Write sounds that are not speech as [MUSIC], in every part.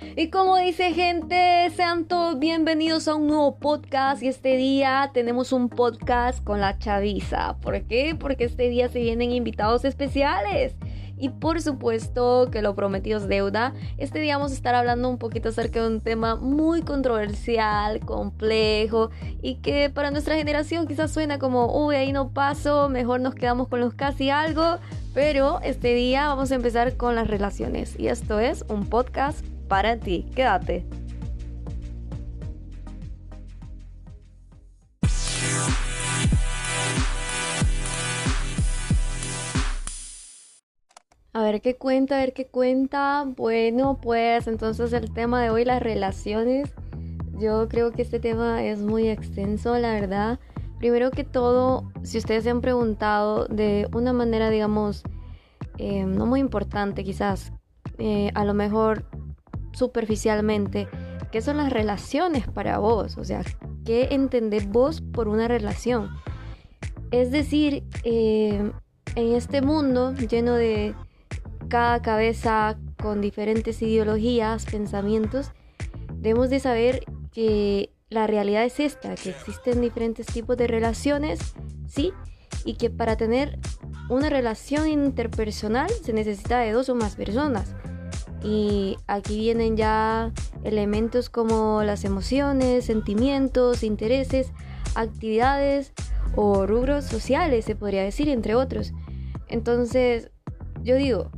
Y como dice gente, sean todos bienvenidos a un nuevo podcast y este día tenemos un podcast con la chaviza. ¿Por qué? Porque este día se vienen invitados especiales. Y por supuesto que lo prometido es deuda. Este día vamos a estar hablando un poquito acerca de un tema muy controversial, complejo y que para nuestra generación quizás suena como, uy, ahí no paso, mejor nos quedamos con los casi algo. Pero este día vamos a empezar con las relaciones y esto es un podcast para ti. Quédate. A ver qué cuenta, a ver qué cuenta. Bueno, pues entonces el tema de hoy, las relaciones. Yo creo que este tema es muy extenso, la verdad. Primero que todo, si ustedes se han preguntado de una manera, digamos, eh, no muy importante quizás, eh, a lo mejor superficialmente, ¿qué son las relaciones para vos? O sea, ¿qué entendés vos por una relación? Es decir, eh, en este mundo lleno de cada cabeza con diferentes ideologías, pensamientos, debemos de saber que la realidad es esta, que existen diferentes tipos de relaciones, ¿sí? Y que para tener una relación interpersonal se necesita de dos o más personas. Y aquí vienen ya elementos como las emociones, sentimientos, intereses, actividades o rubros sociales, se podría decir, entre otros. Entonces, yo digo,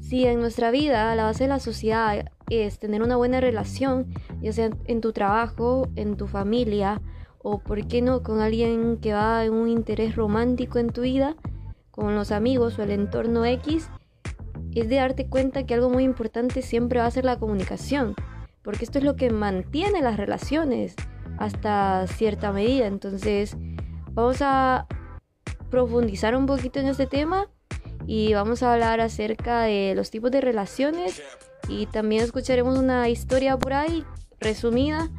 si en nuestra vida la base de la sociedad es tener una buena relación, ya sea en tu trabajo, en tu familia o, por qué no, con alguien que va en un interés romántico en tu vida, con los amigos o el entorno X, es de darte cuenta que algo muy importante siempre va a ser la comunicación, porque esto es lo que mantiene las relaciones hasta cierta medida. Entonces, vamos a profundizar un poquito en este tema y vamos a hablar acerca de los tipos de relaciones y también escucharemos una historia por ahí resumida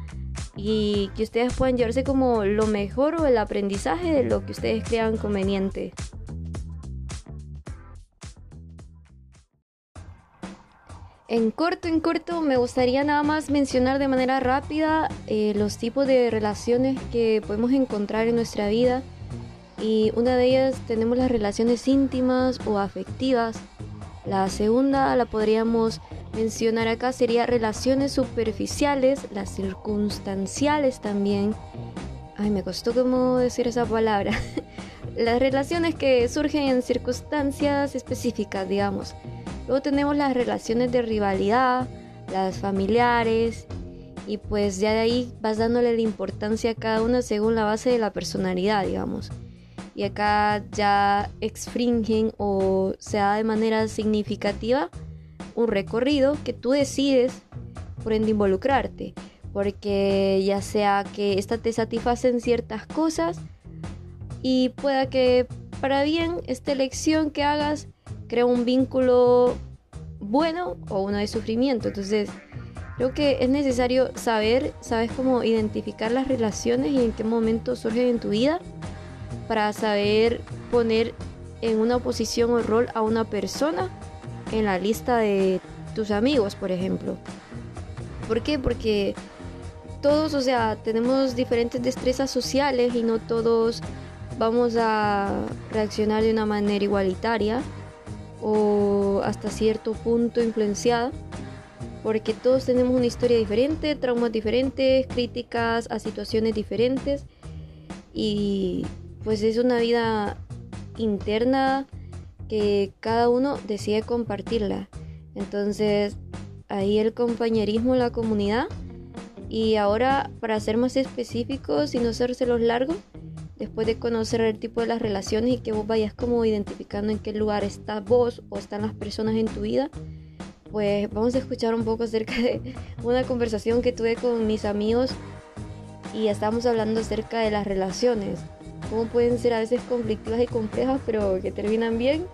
y que ustedes puedan llevarse como lo mejor o el aprendizaje de lo que ustedes crean conveniente. En corto, en corto, me gustaría nada más mencionar de manera rápida eh, los tipos de relaciones que podemos encontrar en nuestra vida y una de ellas tenemos las relaciones íntimas o afectivas. La segunda la podríamos mencionar acá sería relaciones superficiales, las circunstanciales también. Ay, me costó cómo decir esa palabra. [LAUGHS] las relaciones que surgen en circunstancias específicas, digamos. Luego tenemos las relaciones de rivalidad, las familiares, y pues ya de ahí vas dándole la importancia a cada una según la base de la personalidad, digamos. Y acá ya exfringen o se da de manera significativa un recorrido que tú decides por ende involucrarte. Porque ya sea que esta te satisface en ciertas cosas y pueda que para bien esta elección que hagas crea un vínculo bueno o uno de sufrimiento entonces creo que es necesario saber sabes cómo identificar las relaciones y en qué momento surgen en tu vida para saber poner en una posición o rol a una persona en la lista de tus amigos, por ejemplo. ¿Por qué? Porque todos, o sea, tenemos diferentes destrezas sociales y no todos vamos a reaccionar de una manera igualitaria o hasta cierto punto influenciada, porque todos tenemos una historia diferente, traumas diferentes, críticas a situaciones diferentes y pues es una vida interna que cada uno decide compartirla. Entonces, ahí el compañerismo la comunidad. Y ahora, para ser más específicos y no los largos, después de conocer el tipo de las relaciones y que vos vayas como identificando en qué lugar estás vos o están las personas en tu vida, pues vamos a escuchar un poco acerca de una conversación que tuve con mis amigos y estamos hablando acerca de las relaciones cómo pueden ser a veces conflictivas y complejas, pero que terminan bien.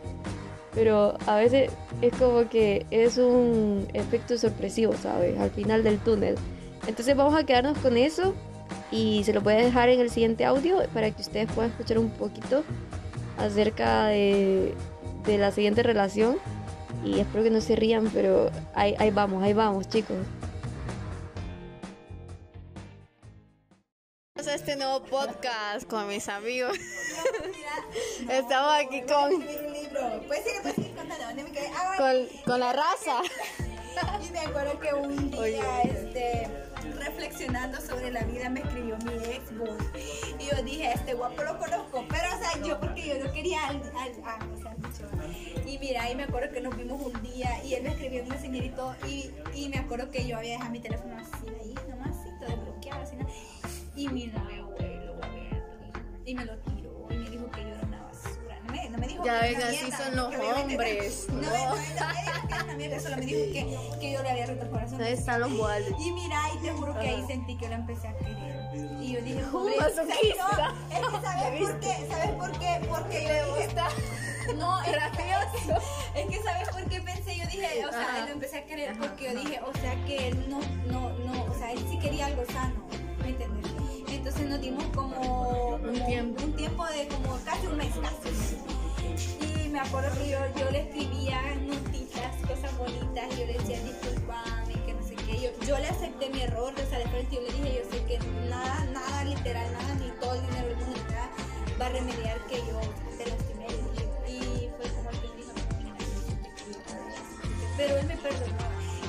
Pero a veces es como que es un efecto sorpresivo, ¿sabes? Al final del túnel. Entonces vamos a quedarnos con eso y se lo voy a dejar en el siguiente audio para que ustedes puedan escuchar un poquito acerca de, de la siguiente relación y espero que no se rían, pero ahí, vamos, ahí vamos chicos. a este nuevo podcast con mis amigos. No, [LAUGHS] no, Estamos aquí pues pues no, ah, con, con... con la raza. [LAUGHS] y me acuerdo que un día este reflexionando sobre la vida, me escribió mi ex. Y yo dije, este guapo lo conozco, pero, o sea, yo porque yo no quería. Y mira, y me acuerdo que nos vimos un día y él me escribió un mensajerito y, y me acuerdo que yo había dejado mi teléfono así de ahí, nomás así, todo desbloqueado, así. Y mi novio, lo y me lo tiró y me dijo que yo dijo Ya que ven, así mierda, son los que hombres, [LAUGHS] No, no. me, no, me dijo que una mierda, solo me dijo que, que yo le había roto el corazón. Ahí están los moldes. Y mira, y te juro que ahí sentí que lo empecé a querer. Y yo dije, pobre, masoquista. no, es que ¿sabes por qué? ¿Sabes por qué? Porque yo dije, [LAUGHS] no, es Gracioso. [LAUGHS] es que sabes por qué pensé, yo dije, o sea, Ajá. lo empecé a querer porque yo dije, o sea, que él no, no, no, o sea, él sí quería algo sano, ¿me entiendes? Entonces nos dimos como Un tiempo. un tiempo de como casi un mes casi. Me acuerdo que yo, yo le escribía notitas, cosas bonitas, y yo le decía, disculpame, que no sé qué. Yo, yo le acepté mi error, o sea, de yo le dije, yo sé que nada, nada literal, nada, ni todo el dinero del mundo, nada, va a remediar que yo te lastimé. Y fue como el que me dijo, "Mira, pero él me perdonó.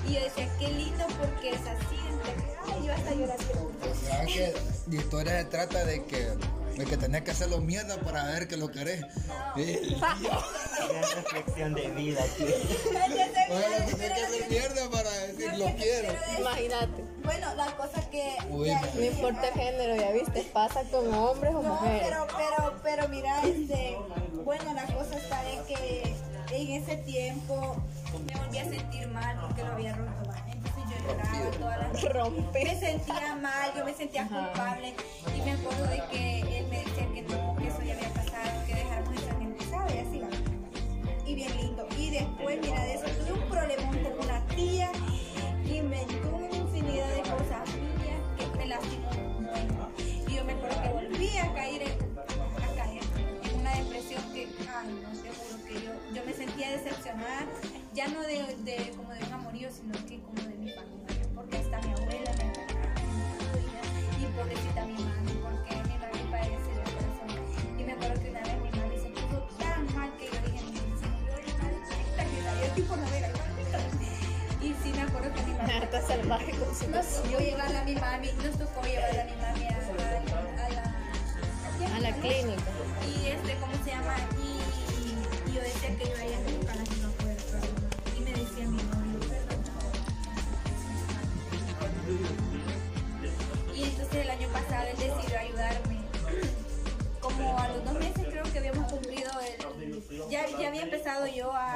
Y yo decía, qué lindo porque es así, entre- ay, yo hasta llorar. ¿Sabes que la historia se trata de que, de que tenés que hacerlo mierda para ver que lo querés? Sí. [LAUGHS] Una reflexión de vida aquí. [LAUGHS] Ojalá tenés que hacer mierda para decir lo quiero. Imagínate. Bueno, la cosa que... Uy, ya- man. No importa el género, ya viste, pasa con hombres o No, mujeres. pero, pero, pero mira, este, bueno, la cosa está de que en ese tiempo me volví a sentir mal porque lo había roto. ¿va? Todas las Rompe. me sentía mal, yo me sentía culpable y me acuerdo de que él me decía que no, que eso ya había pasado, que dejáramos esa gente, ¿sabes? Y así va. Y bien lindo. Y después, mira, de eso tuve un problemón con una tía y me tuvo una infinidad de cosas mías que me lastimó. Y yo me acuerdo que volví a caer en, a caer en una depresión que, ay, no te juro que yo, yo me sentía decepcionada, ya no de, tipo novela. Y sí me acuerdo que mi mami Está salvaje con su nos tocó llevarla a mi mami, nos tocó llevarla a mi mami a, a- a la, A la clínica. Y este, ¿cómo se llama? Y, y yo decía que yo a ella nunca la poder perdonar. Y me decía mi novio. Y entonces el año pasado él decidió ayudarme. Como a los dos meses creo que habíamos cumplido el... Ya, ya había empezado yo a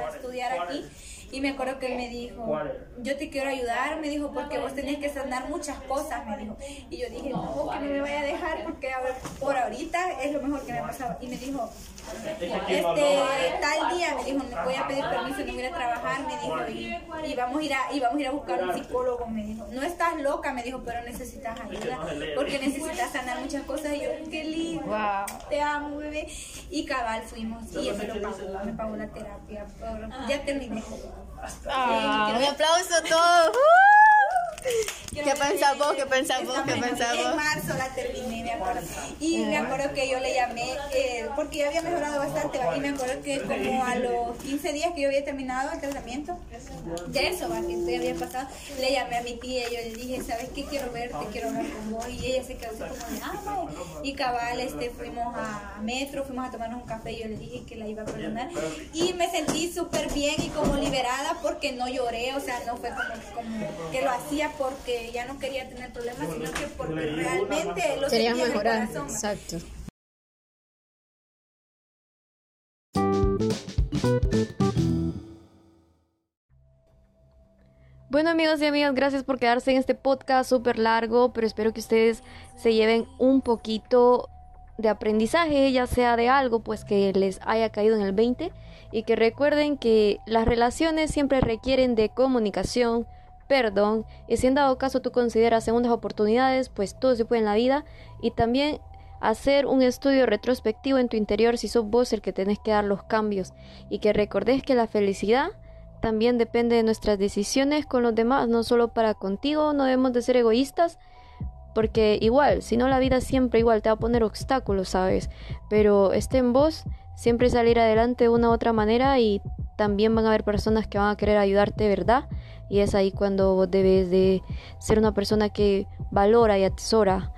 y me acuerdo que él me dijo, yo te quiero ayudar, me dijo, porque vos tenés que sanar muchas cosas, me dijo. Y yo dije, no, que no me vaya a dejar porque a ver, por ahorita es lo mejor que me ha pasado. Y me dijo, este, tal día, me dijo, me voy a pedir permiso, no voy a trabajar, me dijo, y, y vamos a ir a, y vamos a ir a buscar un psicólogo, me dijo. No estás loca, me dijo, pero necesitas ayuda, porque necesitas sanar muchas cosas. Y yo, qué lindo, Wow. te amo, bebé. Y cabal fuimos, y él me lo pagó, me pagó la terapia. por- ya terminé. Ah, un aplauso a todos. ¿Qué pensás vos? ¿Qué pensás vos? ¿Qué Estamos en- marzo la terminé, me acuerdo. Y me acuerdo que yo le llamé, eh, porque yo había mejorado bastante, y me acuerdo que como a los 15 días que yo había terminado el tratamiento, de eso, ¿va? que ya había pasado, le llamé a mi tía y yo le dije, ¿sabes qué? Quiero verte, quiero hablar con vos. Y ella se quedó así como de, ah. Y cabal, este, fuimos a Metro, fuimos a tomarnos un café y yo le dije que la iba a perdonar. Y me sentí súper bien y como liberada porque no lloré, o sea, no fue como, como que lo hacía porque ya no quería tener problemas, sino que porque realmente lo Querías sentía en el mejorar. corazón. Exacto. Bueno amigos y amigas, gracias por quedarse en este podcast súper largo, pero espero que ustedes se lleven un poquito de aprendizaje, ya sea de algo pues que les haya caído en el 20 y que recuerden que las relaciones siempre requieren de comunicación, perdón y si en dado caso tú consideras segundas oportunidades, pues todo se puede en la vida. Y también hacer un estudio retrospectivo en tu interior si sos vos el que tenés que dar los cambios. Y que recordes que la felicidad también depende de nuestras decisiones con los demás, no solo para contigo, no debemos de ser egoístas, Porque igual, si no la vida siempre igual te va a poner obstáculos, ¿sabes? Pero esté en vos, siempre salir adelante de una u otra manera y también van a haber personas que van a querer ayudarte, ¿verdad? Y es ahí cuando vos debes de ser una persona que valora y atesora.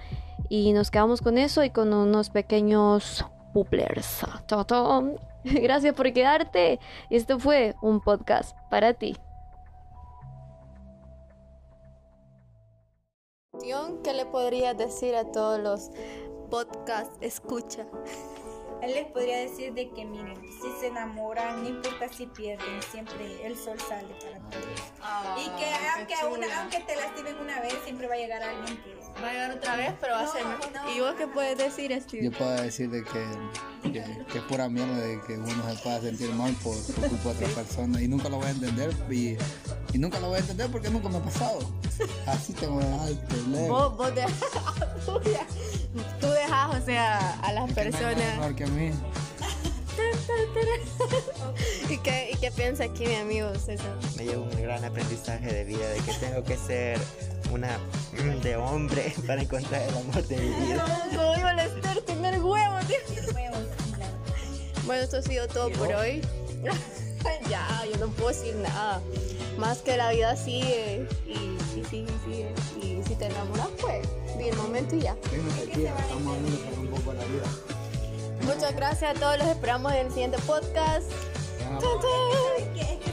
Y nos quedamos con eso y con unos pequeños puplers. [LAUGHS] Gracias por quedarte. Esto fue un podcast para ti. ¿Qué le podrías decir a todos los podcast escucha? Él les podría decir de que miren, si se enamoran, no importa si pierden, siempre el sol sale para todos. y que aunque, una, aunque te lastimen una vez, siempre va a llegar alguien que... Va a llegar otra vez, pero va a ser mejor. ¿Y vos qué puedes decir, Steve? Yo puedo decir de que, que, que es pura mierda de que uno se pueda sentir mal por, por culpa de otra persona y nunca lo voy a entender y, y nunca lo voy a entender porque nunca me ha pasado. Así te voy a dar. Vos, vos dejas, [LAUGHS] tú dejas, o sea, a las Es que no personas... mejor que a mí. [LAUGHS] ¿Y qué, ¿Y qué piensa aquí mi amigo César? Me llevo un gran aprendizaje de vida de que tengo que ser una [LAUGHS] de hombre para encontrar el amor de mi vida. No, como iba a Esther, tener huevos. Bueno, esto ha sido todo por hoy. Ya, yo no puedo decir nada. Más que la vida sigue y, y sigue y sigue. Y si te enamoras, pues, di el momento y ya. Estamos un poco la vida. Muchas gracias a todos, los esperamos en el siguiente podcast. Venga, Chao,